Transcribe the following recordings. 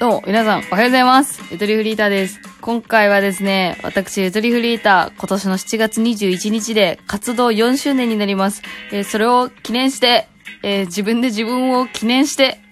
どうも、皆さん、おはようございます。ゆとりフリーターです。今回はですね、私、ゆとりフリーター、今年の7月21日で活動4周年になります。えーそれを記念して、えー自分で自分を記念して、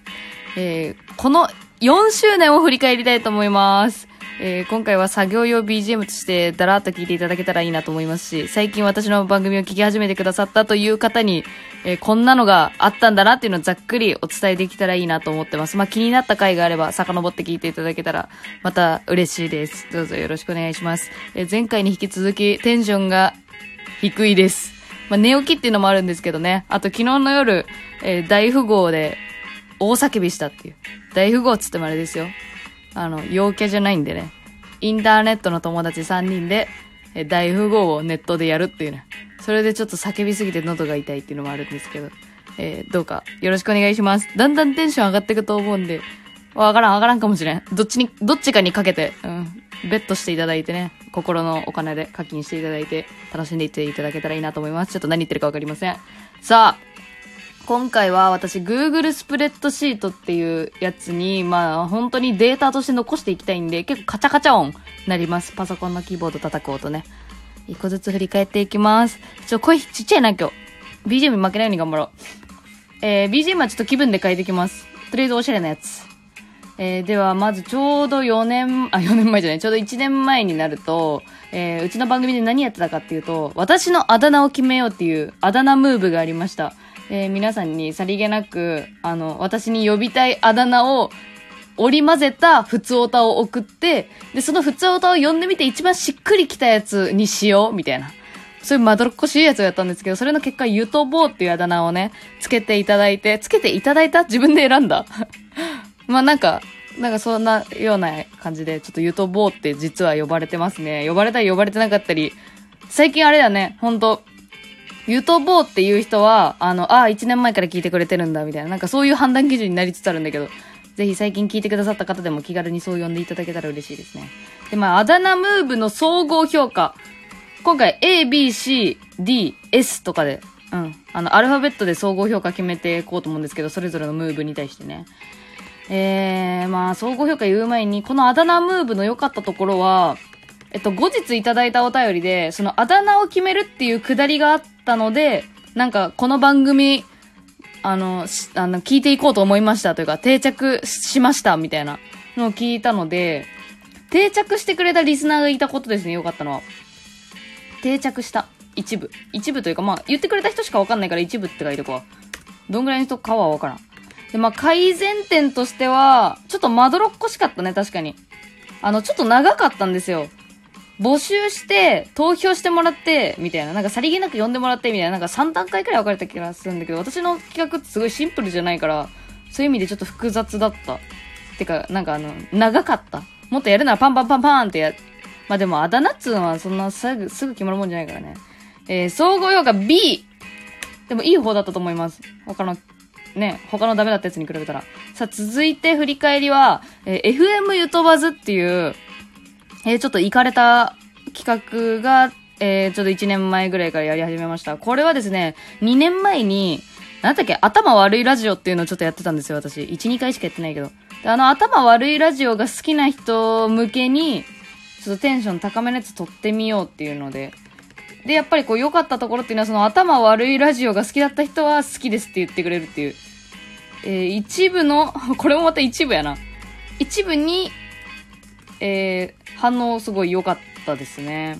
えーこの4周年を振り返りたいと思います。えー今回は作業用 BGM としてだらっと聞いていただけたらいいなと思いますし、最近私の番組を聞き始めてくださったという方に、えーこんなのがあったんだなっていうのをざっくりお伝えできたらいいなと思ってます。まあ、気になった回があれば遡って聞いていただけたらまた嬉しいです。どうぞよろしくお願いします。えー前回に引き続きテンションが低いです。まあ、寝起きっていうのもあるんですけどね。あと昨日の夜、え大富豪で大叫びしたっていう。大富豪っつってもあれですよ。あの、陽キャじゃないんでね。インターネットの友達3人で、え大富豪をネットでやるっていうね。それでちょっと叫びすぎて喉が痛いっていうのもあるんですけど、えーどうかよろしくお願いします。だんだんテンション上がっていくと思うんで、わからんわからんかもしれん。どっちに、どっちかにかけて、うん、ベットしていただいてね、心のお金で課金していただいて、楽しんでいっていただけたらいいなと思います。ちょっと何言ってるかわかりません。さあ、今回は私 Google スプレッドシートっていうやつに、まあ本当にデータとして残していきたいんで、結構カチャカチャ音なります。パソコンのキーボード叩く音ね。一個ずつ振り返っていきます。ちょ、声ちっちゃいな今日。BGM 負けないように頑張ろう。えー、BGM はちょっと気分で変えていきます。とりあえずおしゃれなやつ。えー、では、まずちょうど4年、あ、4年前じゃない、ちょうど1年前になると、えー、うちの番組で何やってたかっていうと、私のあだ名を決めようっていうあだ名ムーブがありました。えー、皆さんにさりげなく、あの、私に呼びたいあだ名を織り交ぜた普通オタを送って、で、その普通オタを読んでみて一番しっくりきたやつにしよう、みたいな。そういうまどろっこしいやつをやったんですけど、それの結果、ゆとぼうっていうあだ名をね、つけていただいて、つけていただいた？自分で選んだ。まあなんか、なんかそんなような感じで、ちょっとゆとぼうって実は呼ばれてますね。呼ばれたり呼ばれてなかったり。最近あれだね、ほんと、ゆとぼうっていう人は、あの、ああ、1年前から聞いてくれてるんだ、みたいな。なんかそういう判断基準になりつつあるんだけど、ぜひ最近聞いてくださった方でも気軽にそう呼んでいただけたら嬉しいですね。で、まあ、あだ名ムーブの総合評価。今回 A, B, C, D, S とかで、うん。あの、アルファベットで総合評価決めていこうと思うんですけど、それぞれのムーブに対してね。えー、まあ、総合評価言う前に、このあだ名ムーブの良かったところは、えっと、後日いただいたお便りで、そのあだ名を決めるっていうくだりがあったので、なんか、この番組、あの、あの、聞いていこうと思いましたというか、定着しましたみたいなのを聞いたので、定着してくれたリスナーがいたことですね、良かったのは。定着した。一部。一部というか、まあ、言ってくれた人しかわかんないから一部って書いてこう。どんぐらいの人かはわからん。で、まあ、改善点としては、ちょっとまどろっこしかったね、確かに。あの、ちょっと長かったんですよ。募集して、投票してもらって、みたいな。なんかさりげなく呼んでもらって、みたいな。なんか3段階くらい分かれた気がするんだけど、私の企画ってすごいシンプルじゃないから、そういう意味でちょっと複雑だった。てか、なんかあの、長かった。もっとやるならパンパンパンパンってや、まあでも、あだ名っつうのはそんなすぐ、すぐ決まるもんじゃないからね。えー、総合評価 B! でもいい方だったと思います。他の、ね、他のダメだったやつに比べたら。さあ、続いて振り返りは、えー FM ゆとばずっていう、えーちょっと行かれた企画が、えーちょうど1年前ぐらいからやり始めました。これはですね、2年前に、なんだっけ、頭悪いラジオっていうのをちょっとやってたんですよ、私。1、2回しかやってないけど。あの、頭悪いラジオが好きな人向けに、ちょっとテンション高めのやつ撮ってみようっていうので。で、やっぱりこう良かったところっていうのは、その頭悪いラジオが好きだった人は好きですって言ってくれるっていう。えー一部の、これもまた一部やな。一部に、え反応すごい良かったですね。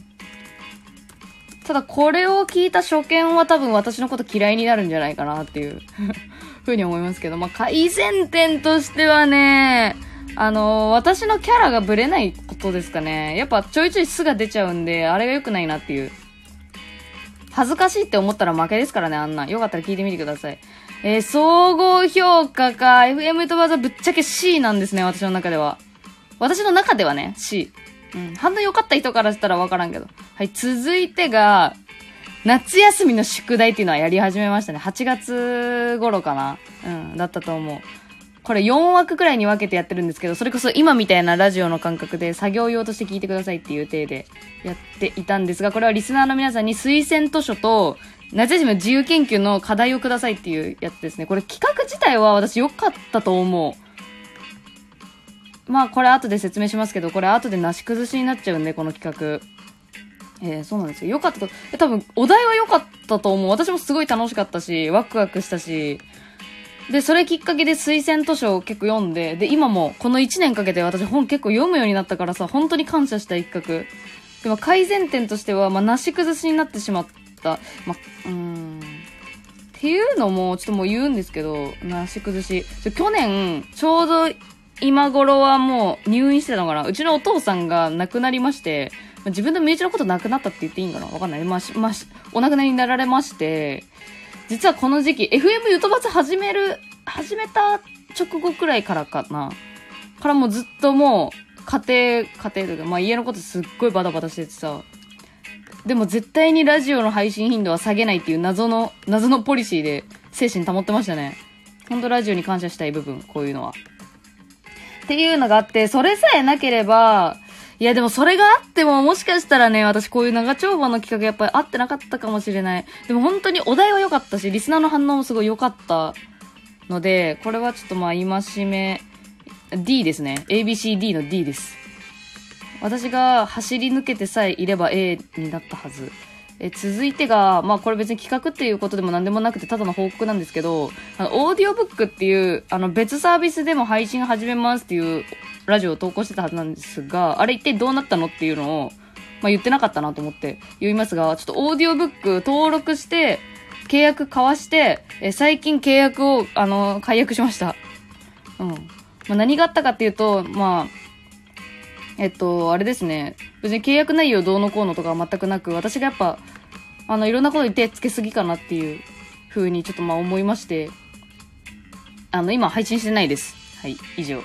ただこれを聞いた初見は多分私のこと嫌いになるんじゃないかなっていう ふうに思いますけど、まあ、改善点としてはね、あの私のキャラがブレないことですかね。やっぱちょいちょい素が出ちゃうんで、あれが良くないなっていう。恥ずかしいって思ったら負けですからね、あんな。よかったら聞いてみてください。えー総合評価か、FM とわざぶっちゃけ C なんですね、私の中では。私の中ではね、C。うん。反応良かった人からしたらわからんけど。はい、続いてが、夏休みの宿題っていうのはやり始めましたね。8月頃かなうん、だったと思う。これ4枠くらいに分けてやってるんですけど、それこそ今みたいなラジオの感覚で作業用として聞いてくださいっていう体でやっていたんですが、これはリスナーの皆さんに推薦図書と、夏休みの自由研究の課題をくださいっていうやつですね。これ企画自体は私良かったと思う。まあこれ後で説明しますけど、これ後でなし崩しになっちゃうんで、この企画。えー、そうなんですよ。よかったと、え、多分、お題は良かったと思う。私もすごい楽しかったし、ワクワクしたし、で、それきっかけで推薦図書を結構読んで、で、今もこの1年かけて私本結構読むようになったからさ、本当に感謝した一角。でも改善点としては、まあ、なし崩しになってしまった。まあ、うーん。っていうのも、ちょっともう言うんですけど、なし崩し。去年、ちょうど今頃はもう入院してたのかな？うちのお父さんが亡くなりまして、自分の身内のこと亡くなったって言っていいんかな？わかんない。まあ、まあ、お亡くなりになられまして、実はこの時期、FM ゆとばつ始める、始めた直後くらいからかな。からもうずっともう、家庭、家庭とか、まあ家のことすっごいバタバタしててさ。でも絶対にラジオの配信頻度は下げないっていう謎の、謎のポリシーで精神保ってましたね。ほんとラジオに感謝したい部分、こういうのは。っていうのがあって、それさえなければ、いやでもそれがあってももしかしたらね、私こういう長丁場の企画やっぱり合ってなかったかもしれない。でも本当にお題は良かったし、リスナーの反応もすごい良かったので、これはちょっとまあ戒め、D ですね。ABCD の D です。私が走り抜けてさえいれば A になったはず。え続いてが、まあこれ別に企画っていうことでも何でもなくてただの報告なんですけど、あの、オーディオブックっていう、あの別サービスでも配信始めますっていうラジオを投稿してたはずなんですが、あれ一体どうなったのっていうのを、まあ言ってなかったなと思って言いますが、ちょっとオーディオブック登録して、契約交わして、え最近契約を、あの、解約しました。うん。まあ、何があったかっていうと、まあ、えっと、あれですね。別に契約内容どうのこうのとかは全くなく、私がやっぱ、あの、いろんなことに手つけすぎかなっていう風にちょっとまあ思いまして、あの、今配信してないです。はい、以上。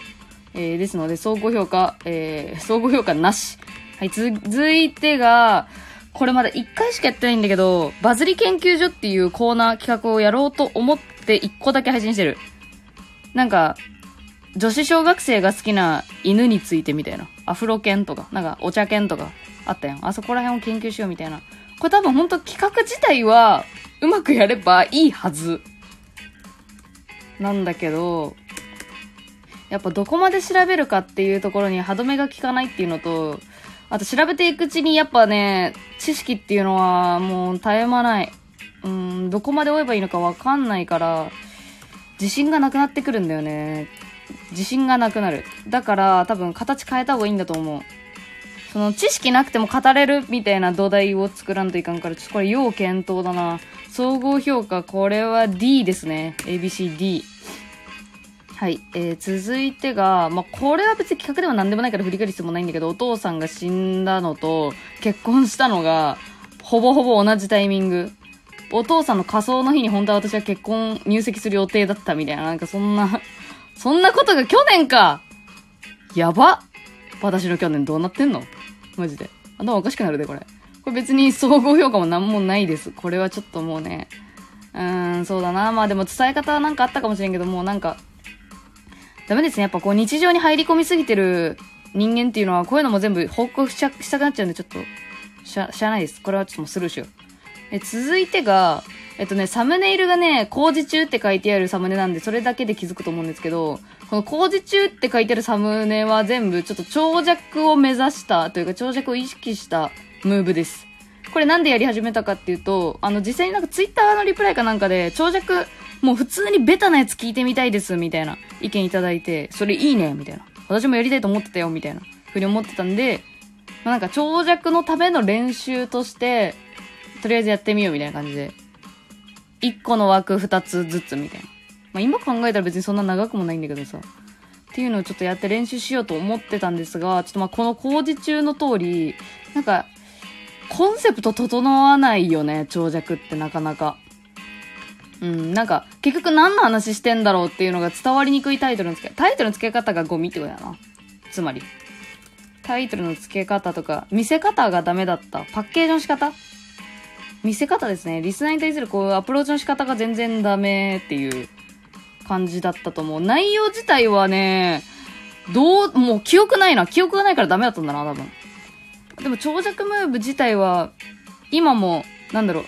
えー、ですので、総合評価、えー、総合評価なし。はい、続いてが、これまだ1回しかやってないんだけど、バズり研究所っていうコーナー企画をやろうと思って1個だけ配信してる。なんか、女子小学生が好きな犬についてみたいな。アフロ犬とか、なんかお茶犬とかあったやん。あそこら辺を研究しようみたいな。これ多分ほんと企画自体はうまくやればいいはず。なんだけど、やっぱどこまで調べるかっていうところに歯止めが効かないっていうのと、あと調べていくうちにやっぱね、知識っていうのはもう絶え間ない。うん、どこまで追えばいいのかわかんないから、自信がなくなってくるんだよね。自信がなくなる。だから多分形変えた方がいいんだと思う。その知識なくても語れるみたいな土台を作らんといかんから、ちょっとこれ要検討だな。総合評価、これは D ですね。ABCD。はい。えー、続いてが、まあ、これは別に企画でも何でもないから振り返る必要もないんだけど、お父さんが死んだのと、結婚したのが、ほぼほぼ同じタイミング。お父さんの仮装の日に本当は私は結婚入籍する予定だったみたいな、なんかそんなそんなことが去年かやば私の去年どうなってんの？マジで。頭おかしくなるで、これ。これ別に総合評価も何もないです。これはちょっともうね、うーん、そうだな。まあでも伝え方はなんかあったかもしれんけど、もうなんか、ダメですね。やっぱこう日常に入り込みすぎてる人間っていうのは、こういうのも全部報告したくなっちゃうんで、ちょっと、しゃ、しゃないです。これはちょっともうスルーしよう。え、続いてが、えっとね、サムネイルがね、工事中って書いてあるサムネなんで、それだけで気づくと思うんですけど、この工事中って書いてあるサムネは全部ちょっと長尺を目指したというか長尺を意識したムーブです。これなんでやり始めたかっていうと、あの実際になんかツイッターのリプライかなんかで長尺もう普通にベタなやつ聞いてみたいです、みたいな意見いただいて、それいいね、みたいな。私もやりたいと思ってたよ、みたいな。ふうに思ってたんで、まあ、なんか長尺のための練習として、とりあえずやってみよう、みたいな感じで。1個の枠2つずつ、みたいな。まあ今考えたら別にそんな長くもないんだけどさ。っていうのをちょっとやって練習しようと思ってたんですが、ちょっとまこの工事中の通り、なんか、コンセプト整わないよね、長尺ってなかなか。うん、なんか、結局何の話してんだろうっていうのが伝わりにくいタイトルの付け、タイトルの付け方がゴミってことやな。つまり。タイトルの付け方とか、見せ方がダメだった。パッケージの仕方見せ方ですね。リスナーに対するこう、アプローチの仕方が全然ダメっていう感じだったと思う。内容自体はね、どう、もう記憶ないな。記憶がないからダメだったんだな、多分。でも長尺ムーブ自体は、今も、なんだろう、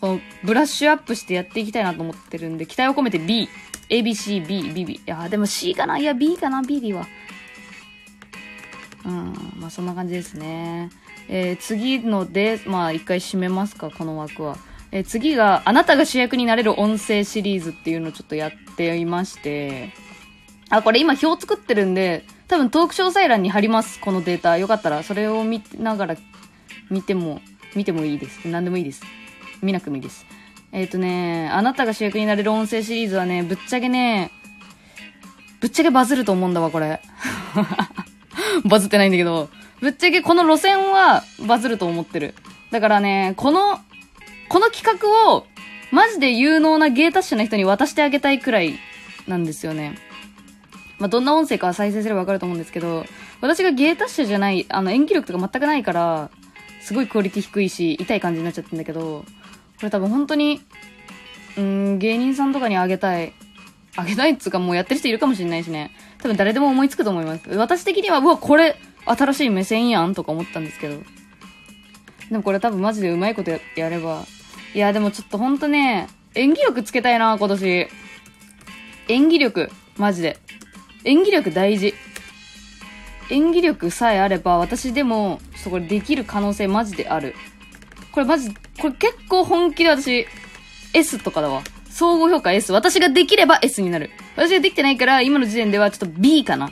このブラッシュアップしてやっていきたいなと思ってるんで、期待を込めて B。ABC、B、B、B。いや、でも C かな？いや、B かな ?B でいいわ。うん、まあそんな感じですね。えー、次ので、まあ一回締めますか、この枠は。えー、次が、あなたが主役になれる音声シリーズっていうのをちょっとやっていまして、あ、これ今表作ってるんで、多分トーク詳細欄に貼ります、このデータ。よかったら、それを見ながら、見ても、見てもいいです。何でもいいです。見なくてもいいです。えっ、ー、とね、あなたが主役になれる音声シリーズはね、ぶっちゃけね、ぶっちゃけバズると思うんだわ、これ。バズってないんだけど、ぶっちゃけこの路線はバズると思ってる。だからね、この、この企画を、マジで有能な芸達者な人に渡してあげたいくらいなんですよね。まあ、どんな音声か再生すればわかると思うんですけど、私が芸達者じゃない、あの、演技力とか全くないから、すごいクオリティ低いし、痛い感じになっちゃってんだけど、これ多分本当に、うん、芸人さんとかにあげたい。あげたいっつうかもうやってる人いるかもしれないしね。多分誰でも思いつくと思います。私的には、うわ、これ、新しい目線やんとか思ったんですけど。でもこれ多分マジでうまいことやれば。いや、でもちょっとほんとね、演技力つけたいな、今年。演技力。マジで。演技力大事。演技力さえあれば、私でも、ちょっとこれできる可能性マジである。これマジ、これ結構本気で私、S とかだわ。総合評価 S。私ができれば S になる。私ができてないから、今の時点ではちょっと B かな。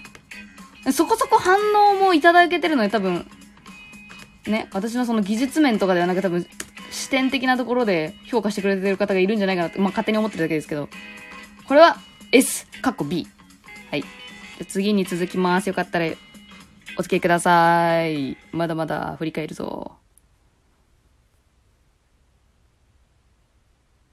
そこそこ反応もいただけてるので多分、ね、私のその技術面とかではなく多分、視点的なところで評価してくれてる方がいるんじゃないかなって、まあ、勝手に思ってるだけですけど。これは S、かっこ B。はい。次に続きます。よかったらお付き合いください。まだまだ振り返るぞ。